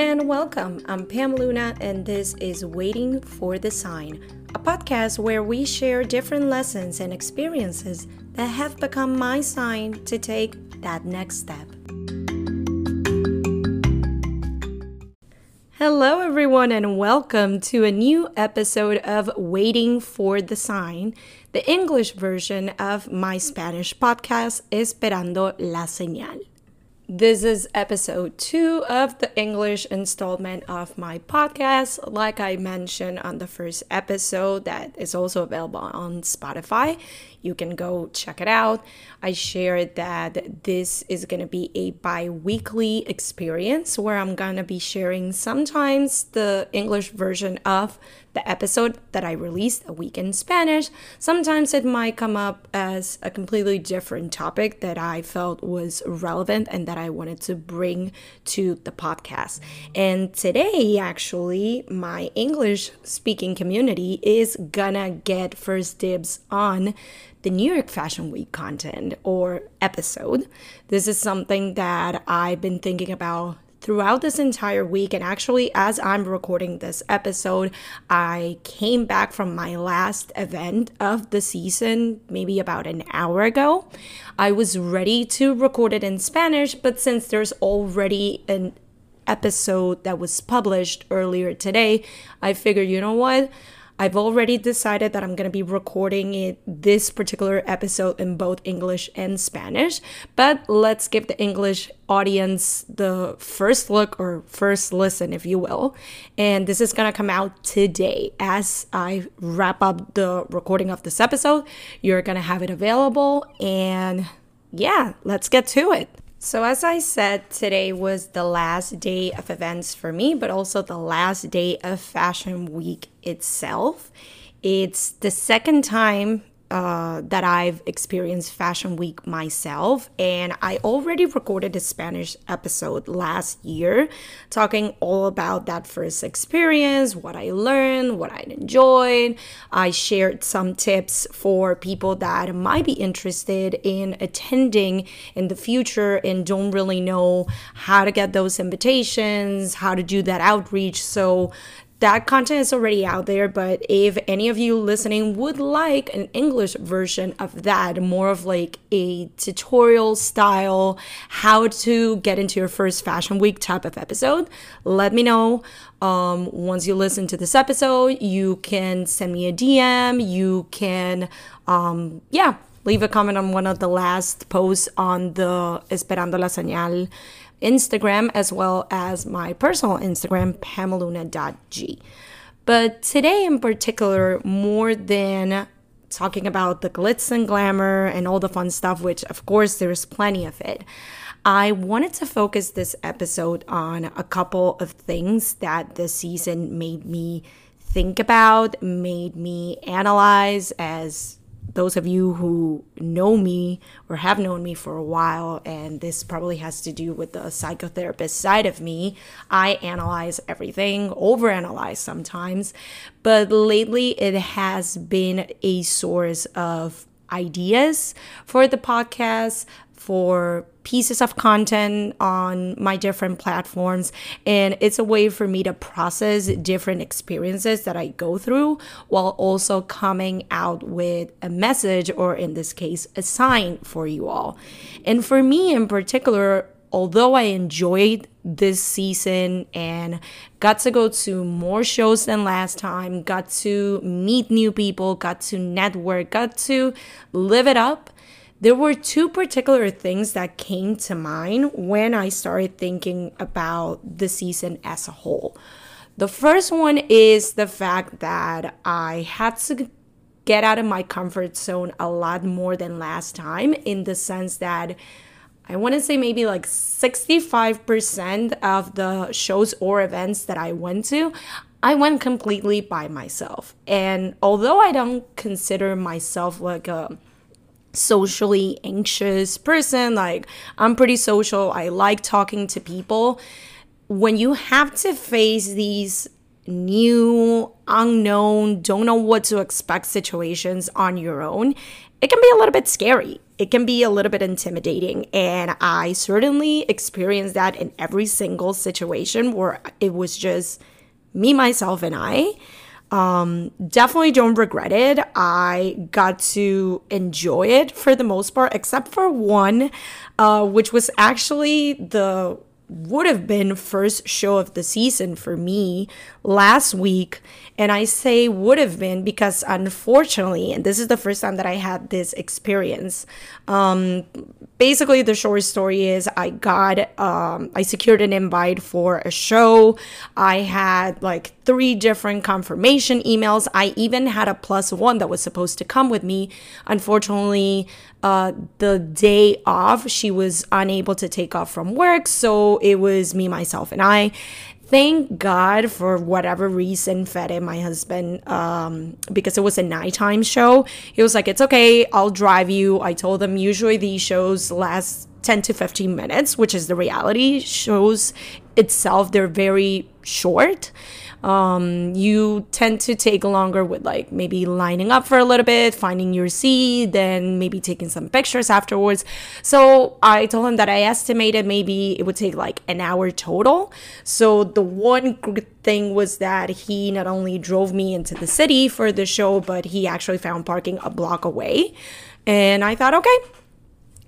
and welcome. I'm Pam Luna, and this is Waiting for the Sign, a podcast where we share different lessons and experiences that have become my sign to take that next step. Hello, everyone, and welcome to a new episode of Waiting for the Sign, the English version of my Spanish podcast, Esperando la Señal. This is episode two of the English installment of my podcast. Like I mentioned on the first episode, that is also available on Spotify. You can go check it out. I shared that this is going to be a bi weekly experience where I'm going to be sharing sometimes the English version of the episode that I released a week in Spanish. Sometimes it might come up as a completely different topic that I felt was relevant and that I wanted to bring to the podcast. And today, actually, my English speaking community is gonna get first dibs on the New York Fashion Week content or episode. This is something that I've been thinking about throughout this entire week. And actually, as I'm recording this episode, I came back from my last event of the season, maybe about an hour ago. I was ready to record it in Spanish, but since there's already an episode that was published earlier today, I figured, you know what? I've already decided that I'm going to be recording it this particular episode in both English and Spanish, but let's give the English audience the first look or first listen if you will. And this is going to come out today as I wrap up the recording of this episode. You're going to have it available and yeah, let's get to it. So, as I said, today was the last day of events for me, but also the last day of Fashion Week itself. It's the second time uh, that I've experienced Fashion Week myself. And I already recorded a Spanish episode last year talking all about that first experience, what I learned, what I enjoyed. I shared some tips for people that might be interested in attending in the future and don't really know how to get those invitations, how to do that outreach. So that content is already out there, but if any of you listening would like an English version of that, more of like a tutorial style, how to get into your first fashion week type of episode, let me know. Um, once you listen to this episode, you can send me a DM. You can, um, yeah, leave a comment on one of the last posts on the Esperando la Señal Instagram as well as my personal Instagram, pameluna.g. But today in particular, more than talking about the glitz and glamour and all the fun stuff, which of course there's plenty of it, I wanted to focus this episode on a couple of things that the season made me think about, made me analyze as those of you who know me or have known me for a while, and this probably has to do with the psychotherapist side of me, I analyze everything, overanalyze sometimes. But lately, it has been a source of ideas for the podcast, for pieces of content on my different platforms. And it's a way for me to process different experiences that I go through while also coming out with a message, or in this case, a sign for you all. And for me in particular, although I enjoyed this season and got to go to more shows than last time, got to meet new people, got to network, got to live it up there were two particular things that came to mind when I started thinking about the season as a whole. The first one is the fact that I had to get out of my comfort zone a lot more than last time, in the sense that I want to say maybe like 65% of the shows or events that I went to, I went completely by myself. And although I don't consider myself like a socially anxious person. Like, I'm pretty social. I like talking to people. When you have to face these new, unknown, don't know what to expect situations on your own, it can be a little bit scary. It can be a little bit intimidating. And I certainly experienced that in every single situation where it was just me, myself, and I. Um, definitely don't regret it. I got to enjoy it for the most part, except for one, uh, which was actually the would have been first show of the season for me last week and i say would have been because unfortunately and this is the first time that i had this experience um, basically the short story is i got um, i secured an invite for a show. I had like three different confirmation emails. I even had a plus one that was supposed to come with me. Unfortunately uh, the day off, she was unable to take off from work. So it was me, myself, and I. Thank God for whatever reason, Fede, my husband, um, because it was a nighttime show. He was like, It's okay, I'll drive you. I told him usually these shows last 10 to 15 minutes, which is the reality shows itself. They're very short um, you tend to take longer with like maybe lining up for a little bit, finding your seat, then maybe taking some pictures afterwards. So I told him that I estimated maybe it would take like an hour total. So the one good thing was that he not only drove me into the city for the show, but he actually found parking a block away. And I thought, okay,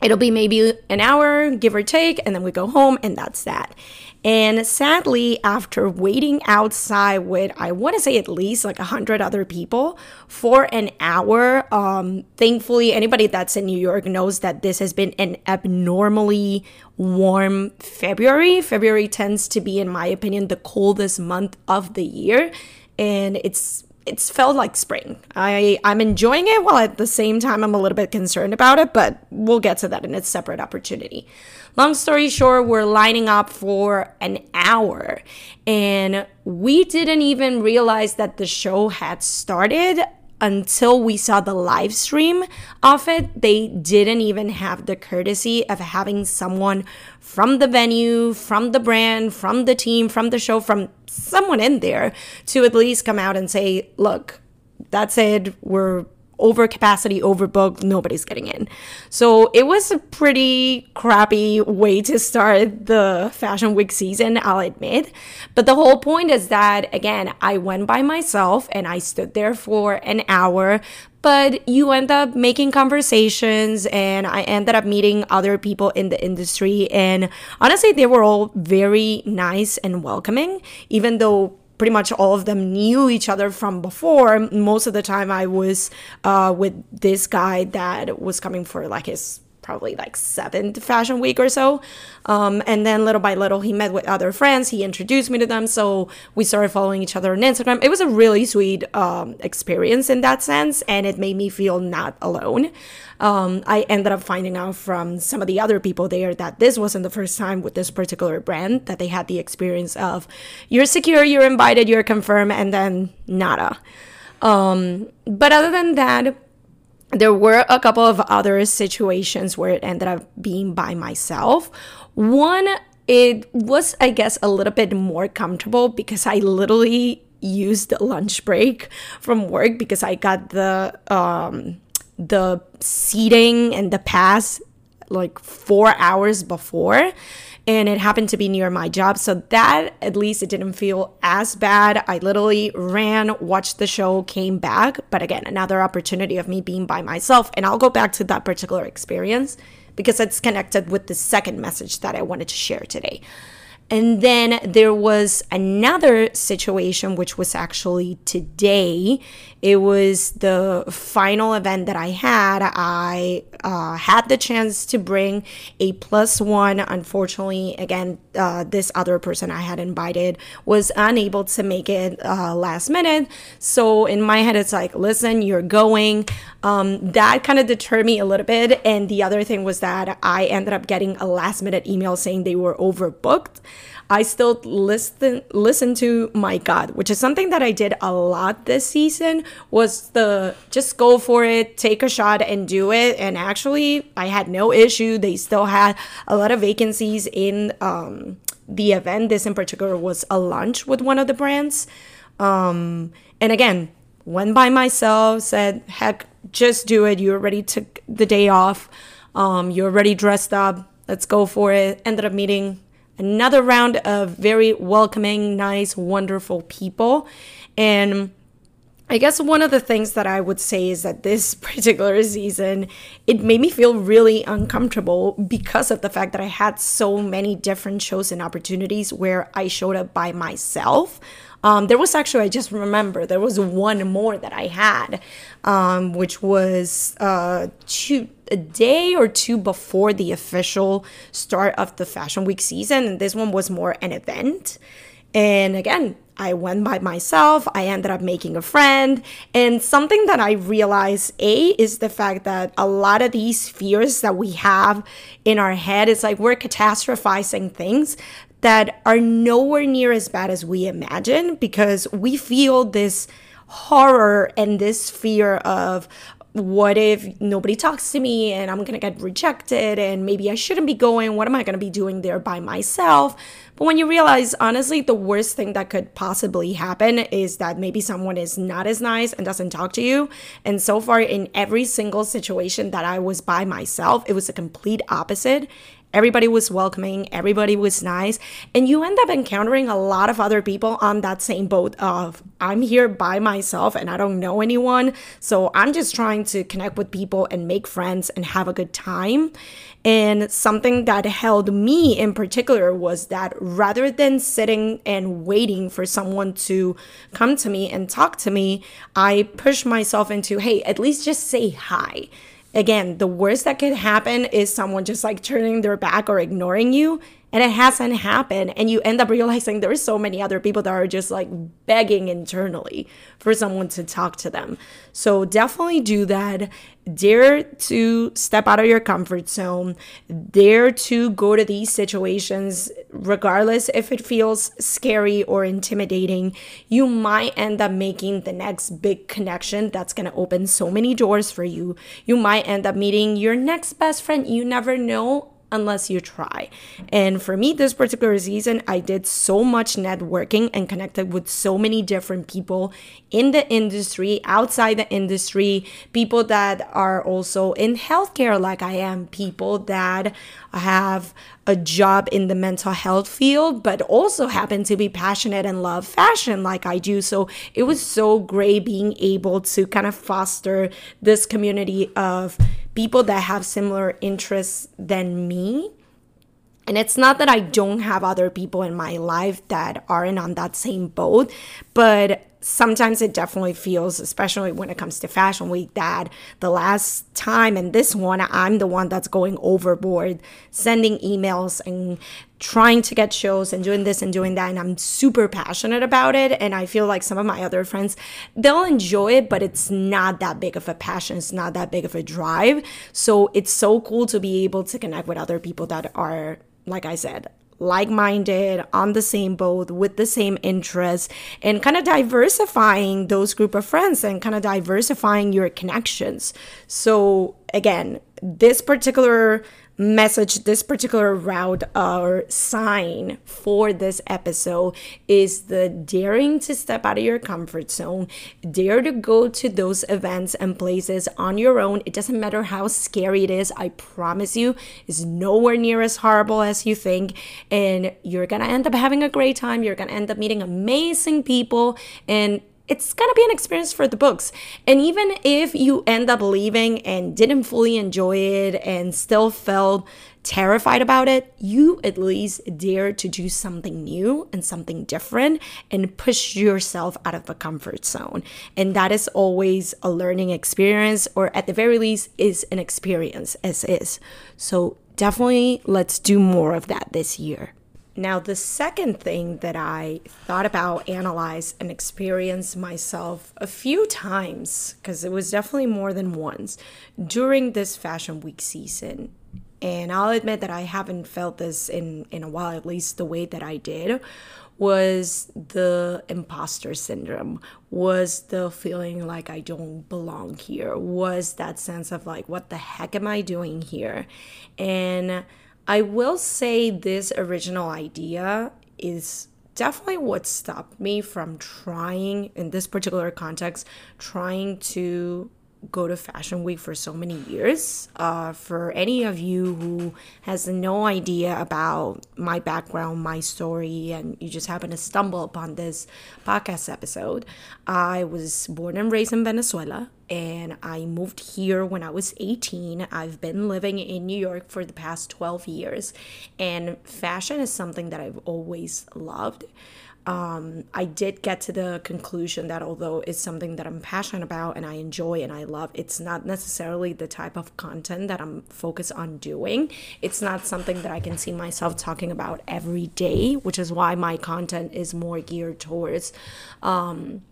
it'll be maybe an hour, give or take, and then we go home, and that's that. And sadly, after waiting outside with, I want to say at least like a hundred other people for an hour, um, thankfully, anybody that's in New York knows that this has been an abnormally warm February. February tends to be, in my opinion, the coldest month of the year, and it's it's felt like spring. I I'm enjoying it while at the same time I'm a little bit concerned about it, but we'll get to that in a separate opportunity. Long story short, we're lining up for an hour and we didn't even realize that the show had started until we saw the live stream of it, they didn't even have the courtesy of having someone from the venue, from the brand, from the team, from the show, from someone in there to at least come out and say, look, that's it. We're over capacity, overbooked, nobody's getting in. So it was a pretty crappy way to start the fashion week season, I'll admit. But the whole point is that, again, I went by myself and I stood there for an hour. But you end up making conversations, and I ended up meeting other people in the industry. And honestly, they were all very nice and welcoming, even though pretty much all of them knew each other from before. Most of the time, I was uh, with this guy that was coming for like his probably like seventh fashion week or so. Um, and then little by little, he met with other friends. He introduced me to them. So we started following each other on Instagram. It was a really sweet um, experience in that sense. And it made me feel not alone. Um, I ended up finding out from some of the other people there that this wasn't the first time with this particular brand that they had the experience of you're secure, you're invited, you're confirmed, and then nada. Um, but other than that, there were a couple of other situations where it ended up being by myself. One, it was, I guess, a little bit more comfortable because I literally used the lunch break from work because I got the um, the seating and the pass like four hours before and it happened to be near my job. So that at least it didn't feel as bad. I literally ran, watched the show, came back. But again, another opportunity of me being by myself. And I'll go back to that particular experience because it's connected with the second message that I wanted to share today. And then there was another situation, which was actually today. It was the final event that I had. I uh, had the chance to bring a plus one. Unfortunately, again, uh, this other person I had invited was unable to make it uh, last minute. So in my head, it's like, listen, you're going. Um, that kind of deterred me a little bit. And the other thing was that I ended up getting a last minute email saying they were overbooked. I still listen listen to my gut, which is something that I did a lot this season. Was the just go for it, take a shot, and do it. And actually, I had no issue. They still had a lot of vacancies in um, the event. This in particular was a lunch with one of the brands. Um, and again, went by myself, said, heck, just do it. You already took the day off. Um, you're already dressed up. Let's go for it. Ended up meeting another round of very welcoming, nice, wonderful people. And I guess one of the things that I would say is that this particular season, it made me feel really uncomfortable because of the fact that I had so many different shows and opportunities where I showed up by myself. Um, there was actually, I just remember, there was one more that I had, um, which was uh, two, a day or two before the official start of the Fashion Week season. And this one was more an event. And again, I went by myself. I ended up making a friend. And something that I realized, A, is the fact that a lot of these fears that we have in our head, it's like we're catastrophizing things that are nowhere near as bad as we imagine because we feel this horror and this fear of what if nobody talks to me and I'm going to get rejected and maybe I shouldn't be going? What am I going to be doing there by myself? But when you realize, honestly, the worst thing that could possibly happen is that maybe someone is not as nice and doesn't talk to you. And so far, in every single situation that I was by myself, it was a complete opposite. Everybody was welcoming, everybody was nice, and you end up encountering a lot of other people on that same boat of I'm here by myself and I don't know anyone, so I'm just trying to connect with people and make friends and have a good time. And something that held me in particular was that rather than sitting and waiting for someone to come to me and talk to me, I pushed myself into, hey, at least just say hi again, the worst that could happen is someone just like turning their back or ignoring you. And it hasn't happened. And you end up realizing there's so many other people that are just like begging internally for someone to talk to them. So definitely do that. Dare to step out of your comfort zone. Dare to go to these situations, regardless if it feels scary or intimidating. You might end up making the next big connection that's going to open so many doors for you. You might end up meeting your next best friend. You never know unless you try. And for me, this particular season, I did so much networking and connected with so many different people in the industry, outside the industry, people that are also in healthcare, like I am, people that have a job in the mental health field, but also happen to be passionate and love fashion like I do. So it was so great being able to kind of foster this community of people that have similar interests than me. And it's not that I don't have other people in my life that aren't on that same boat, but sometimes it definitely feels, especially when it comes to Fashion Week, that the last time and this one, I'm the one that's going overboard, sending emails and trying to get shows and doing this and doing that. And I'm super passionate about it. And I feel like some of my other friends, they'll enjoy it, but it's not that big of a passion. It's not that big of a drive. So it's so cool to be able to connect with other people that are, like I said, like minded, on the same boat, with the same interests, and kind of diversifying those group of friends and kind of diversifying your connections. So, again, this particular message, this particular route or sign for this episode is the daring to step out of your comfort zone, dare to go to those events and places on your own. It doesn't matter how scary it is, I promise you, it's nowhere near as horrible as you think. And you're gonna end up having a great time, you're gonna end up meeting amazing people, and it's gonna be an experience for the books. And even if you end up leaving and didn't fully enjoy it and still felt terrified about it, you at least dare to do something new and something different and push yourself out of the comfort zone. And that is always a learning experience, or at the very least, is an experience as is. So definitely let's do more of that this year. Now, the second thing that I thought about, analyze, and experience myself a few times, because it was definitely more than once during this Fashion Week season, and I'll admit that I haven't felt this in, in a while, at least the way that I did, was the imposter syndrome, was the feeling like I don't belong here, was that sense of like, what the heck am I doing here? And I will say this original idea is definitely what stopped me from trying, in this particular context, trying to go to Fashion Week for so many years. Uh, for any of you who has no idea about my background, my story, and you just happen to stumble upon this podcast episode, I was born and raised in Venezuela and I moved here when I was 18. I've been living in New York for the past 12 years, and fashion is something that I've always loved um, I did get to the conclusion that although it's something that I'm passionate about and I enjoy and I love, it's not necessarily the type of content that I'm focused on doing. It's not something that I can see myself talking about every day, which is why my content is more geared towards. Um,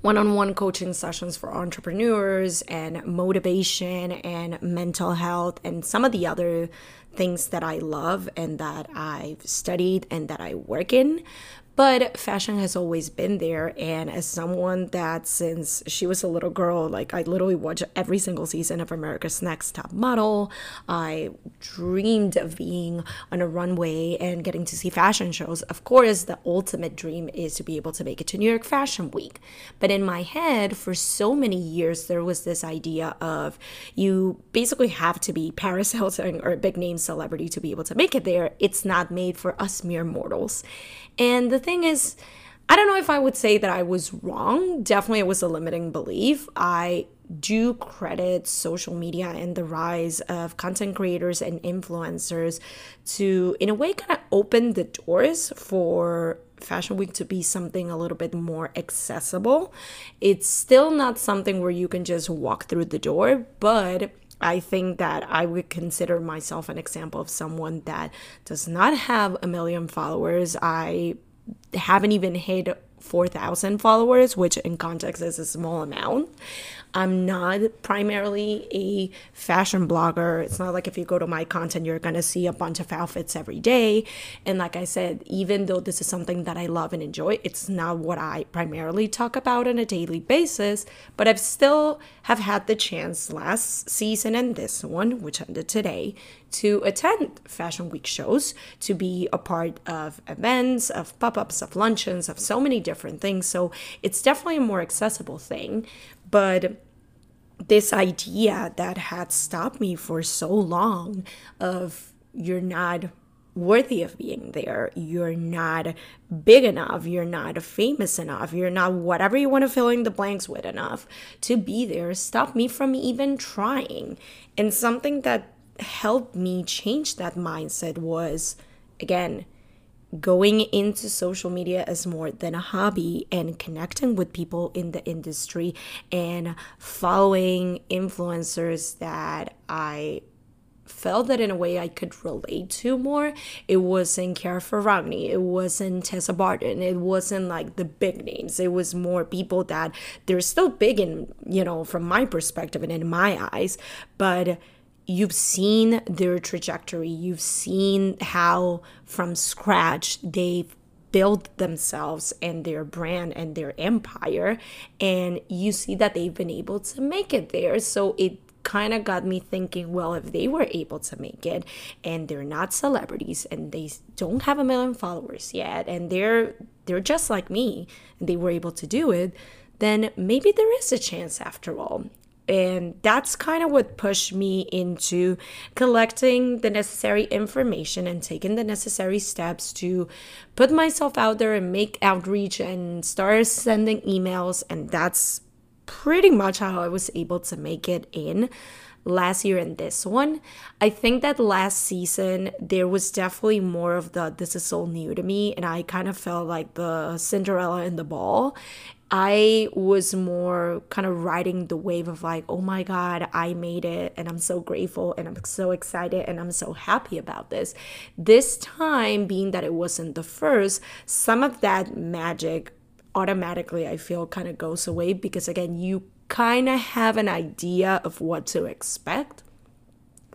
one-on-one coaching sessions for entrepreneurs and motivation and mental health and some of the other things that I love and that I've studied and that I work in. But fashion has always been there. And as someone that since she was a little girl, like I literally watched every single season of America's Next Top Model, I dreamed of being on a runway and getting to see fashion shows. Of course, the ultimate dream is to be able to make it to New York Fashion Week. But in my head, for so many years, there was this idea of you basically have to be Paris Hilton or a big name celebrity to be able to make it there. It's not made for us mere mortals. And the thing is, I don't know if I would say that I was wrong. Definitely, it was a limiting belief. I do credit social media and the rise of content creators and influencers to, in a way, kind of open the doors for Fashion Week to be something a little bit more accessible. It's still not something where you can just walk through the door, but I think that I would consider myself an example of someone that does not have a million followers. I haven't even hit 4,000 followers, which in context is a small amount. I'm not primarily a fashion blogger. It's not like if you go to my content, you're going to see a bunch of outfits every day. And like I said, even though this is something that I love and enjoy, it's not what I primarily talk about on a daily basis. But I've still have had the chance last season and this one, which ended today, to attend Fashion Week shows, to be a part of events, of pop ups, of luncheons, of so many different things. So it's definitely a more accessible thing. But this idea that had stopped me for so long of you're not worthy of being there. You're not big enough. You're not famous enough. You're not whatever you want to fill in the blanks with enough to be there. Stop me from even trying. And something that helped me change that mindset was again, going into social media as more than a hobby and connecting with people in the industry and following influencers that I felt that in a way I could relate to more. It wasn't Chiara Ferragni, it wasn't Tessa Barton, it wasn't like the big names. It was more people that they're still big in, you know, from my perspective and in my eyes, but you've seen their trajectory, you've seen how from scratch they've built themselves and their brand and their empire, and you see that they've been able to make it there. So it kind of got me thinking well if they were able to make it and they're not celebrities and they don't have a million followers yet and they're they're just like me and they were able to do it then maybe there is a chance after all and that's kind of what pushed me into collecting the necessary information and taking the necessary steps to put myself out there and make outreach and start sending emails. And that's pretty much how I was able to make it in last year and this one. I think that last season there was definitely more of the this is so new to me and I kind of felt like the Cinderella in the ball I was more kind of riding the wave of like, oh my God, I made it and I'm so grateful and I'm so excited and I'm so happy about this. This time, being that it wasn't the first, some of that magic automatically I feel kind of goes away because again, you kind of have an idea of what to expect.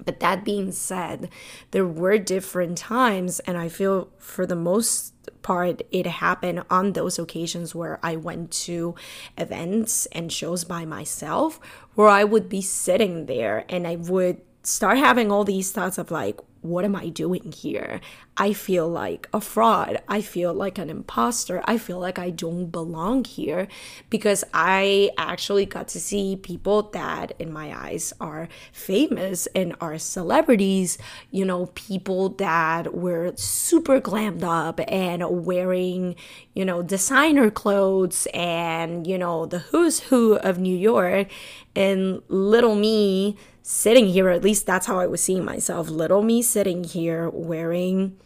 But that being said, there were different times, and I feel for the most part, it happened on those occasions where I went to events and shows by myself, where I would be sitting there and I would start having all these thoughts of like, what am I doing here? I feel like a fraud. I feel like an imposter. I feel like I don't belong here because I actually got to see people that, in my eyes, are famous and are celebrities. You know, people that were super glammed up and wearing, you know, designer clothes and, you know, the who's who of New York. And little me sitting here at least that's how i was seeing myself. Little me sitting here wearing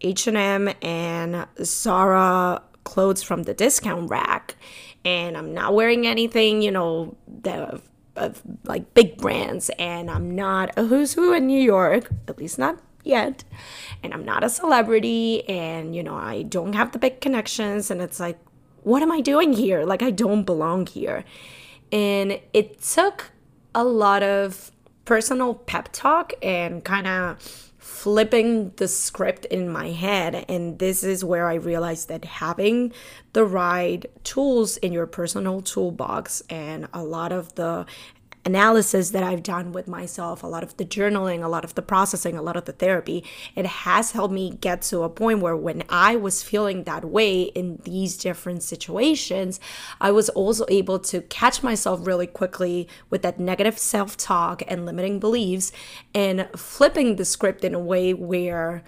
h&m and zara clothes from the discount rack. And i'm not wearing anything you know the of like big brands. And i'm not a who's who in new york at least not yet. And i'm not a celebrity. And you know i don't have the big connections. And it's like what am i doing here? Like i don't belong here and it took a lot of personal pep talk and kind of flipping the script in my head. And this is where I realized that having the right tools in your personal toolbox and a lot of the analysis that I've done with myself, a lot of the journaling, a lot of the processing, a lot of the therapy, it has helped me get to a point where when I was feeling that way in these different situations, I was also able to catch myself really quickly with that negative self talk and limiting beliefs and flipping the script in a way where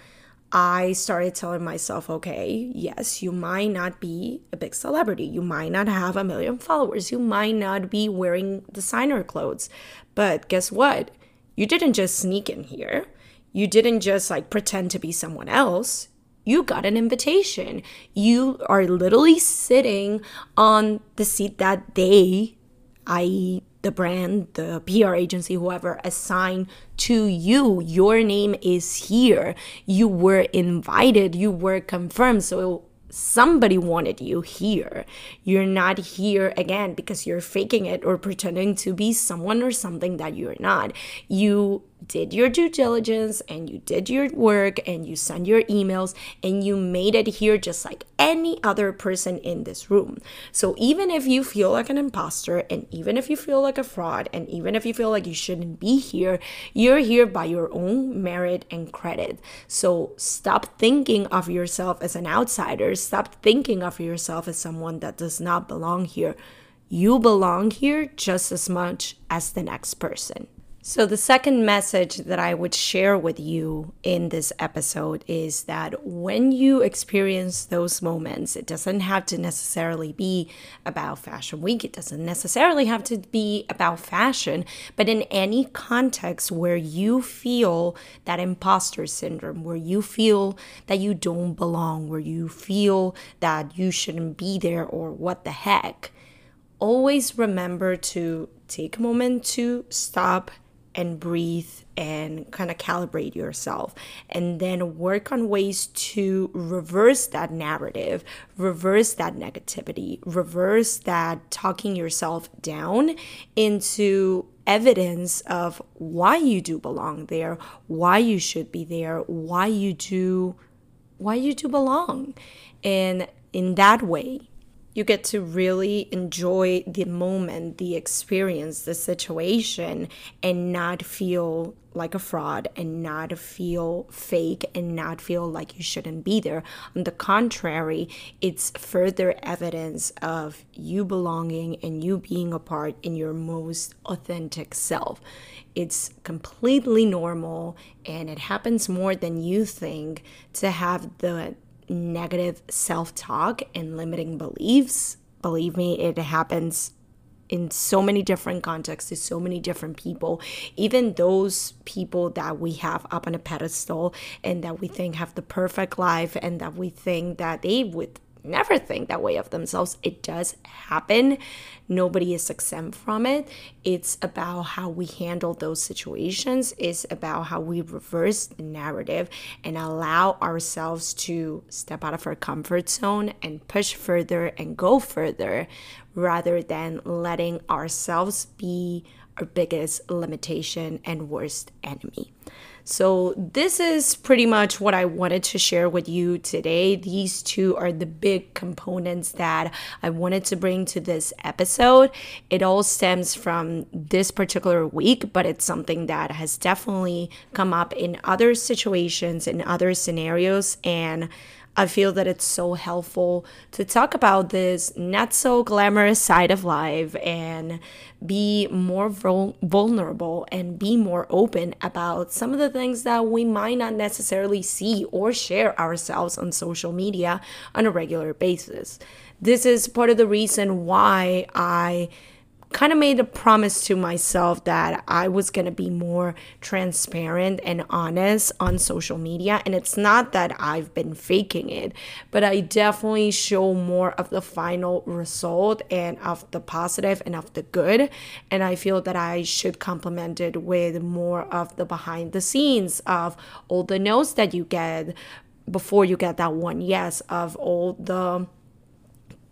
I started telling myself, okay, yes, you might not be a big celebrity. You might not have a million followers. You might not be wearing designer clothes. But guess what? You didn't just sneak in here. You didn't just like pretend to be someone else. You got an invitation. You are literally sitting on the seat that they, i.e., the brand, the PR agency, whoever assigned to you. Your name is here. You were invited, you were confirmed. So somebody wanted you here. You're not here again because you're faking it or pretending to be someone or something that you're not. You did your due diligence and you did your work and you sent your emails and you made it here just like any other person in this room. So even if you feel like an imposter and even if you feel like a fraud and even if you feel like you shouldn't be here, you're here by your own merit and credit. So stop thinking of yourself as an outsider. Stop thinking of yourself as someone that does not belong here. You belong here just as much as the next person. So, the second message that I would share with you in this episode is that when you experience those moments, it doesn't have to necessarily be about Fashion Week, it doesn't necessarily have to be about fashion, but in any context where you feel that imposter syndrome, where you feel that you don't belong, where you feel that you shouldn't be there or what the heck, always remember to take a moment to stop and breathe and kind of calibrate yourself and then work on ways to reverse that narrative, reverse that negativity, reverse that talking yourself down into evidence of why you do belong there, why you should be there, why you do why you do belong. And in that way, you get to really enjoy the moment, the experience, the situation, and not feel like a fraud and not feel fake and not feel like you shouldn't be there. On the contrary, it's further evidence of you belonging and you being a part in your most authentic self. It's completely normal and it happens more than you think to have the negative self talk and limiting beliefs. Believe me, it happens in so many different contexts to so many different people even those people that we have up on a pedestal and that we think have the perfect life and that we think that they would never think that way of themselves. It does happen. Nobody is exempt from it. It's about how we handle those situations, it's about how we reverse the narrative and allow ourselves to step out of our comfort zone and push further and go further rather than letting ourselves be our biggest limitation and worst enemy. So, this is pretty much what I wanted to share with you today. These two are the big components that I wanted to bring to this episode. It all stems from this particular week, but it's something that has definitely come up in other situations, in other scenarios, and I feel that it's so helpful to talk about this not so glamorous side of life and be more vul- vulnerable and be more open about some of the things that we might not necessarily see or share ourselves on social media on a regular basis. This is part of the reason why I kind of made a promise to myself that I was going to be more transparent and honest on social media. And it's not that I've been faking it, but I definitely show more of the final result and of the positive and of the good. And I feel that I should complement it with more of the behind the scenes of all the notes that you get before you get that one yes, of all the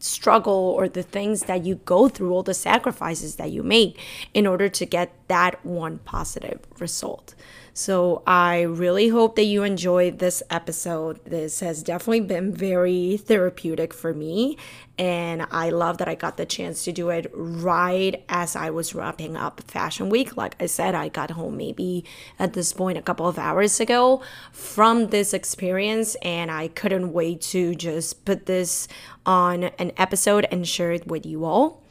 struggle or the things that you go through, all the sacrifices that you make in order to get that one positive result. So I really hope that you enjoyed this episode. This has definitely been very therapeutic for me. And I love that I got the chance to do it right as I was wrapping up Fashion Week. Like I said, I got home maybe at this point a couple of hours ago from this experience, and I couldn't wait to just put this on an episode and share it with you all.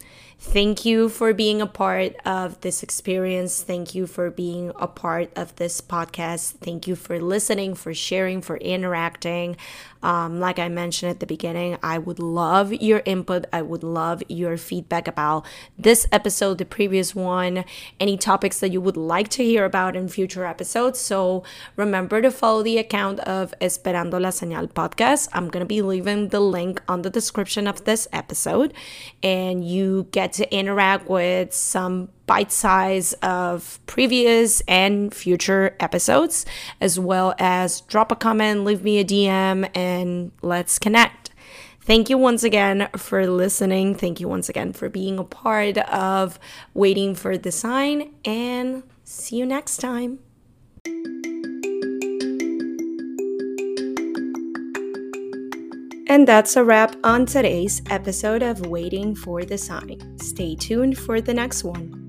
Thank you for being a part of this experience. Thank you for being a part of this podcast. Thank you for listening, for sharing, for interacting. Um, like I mentioned at the beginning, I would love your input. I would love your feedback about this episode, the previous one, any topics that you would like to hear about in future episodes. So remember to follow the account of Esperando la Señal podcast. I'm going to be leaving the link on the description of this episode, and you get to interact with some bite size of previous and future episodes, as well as drop a comment, leave me a DM, and let's connect. Thank you once again for listening. Thank you once again for being a part of Waiting for the Sign, and see you next time. And that's a wrap on today's episode of Waiting for the Sign. Stay tuned for the next one.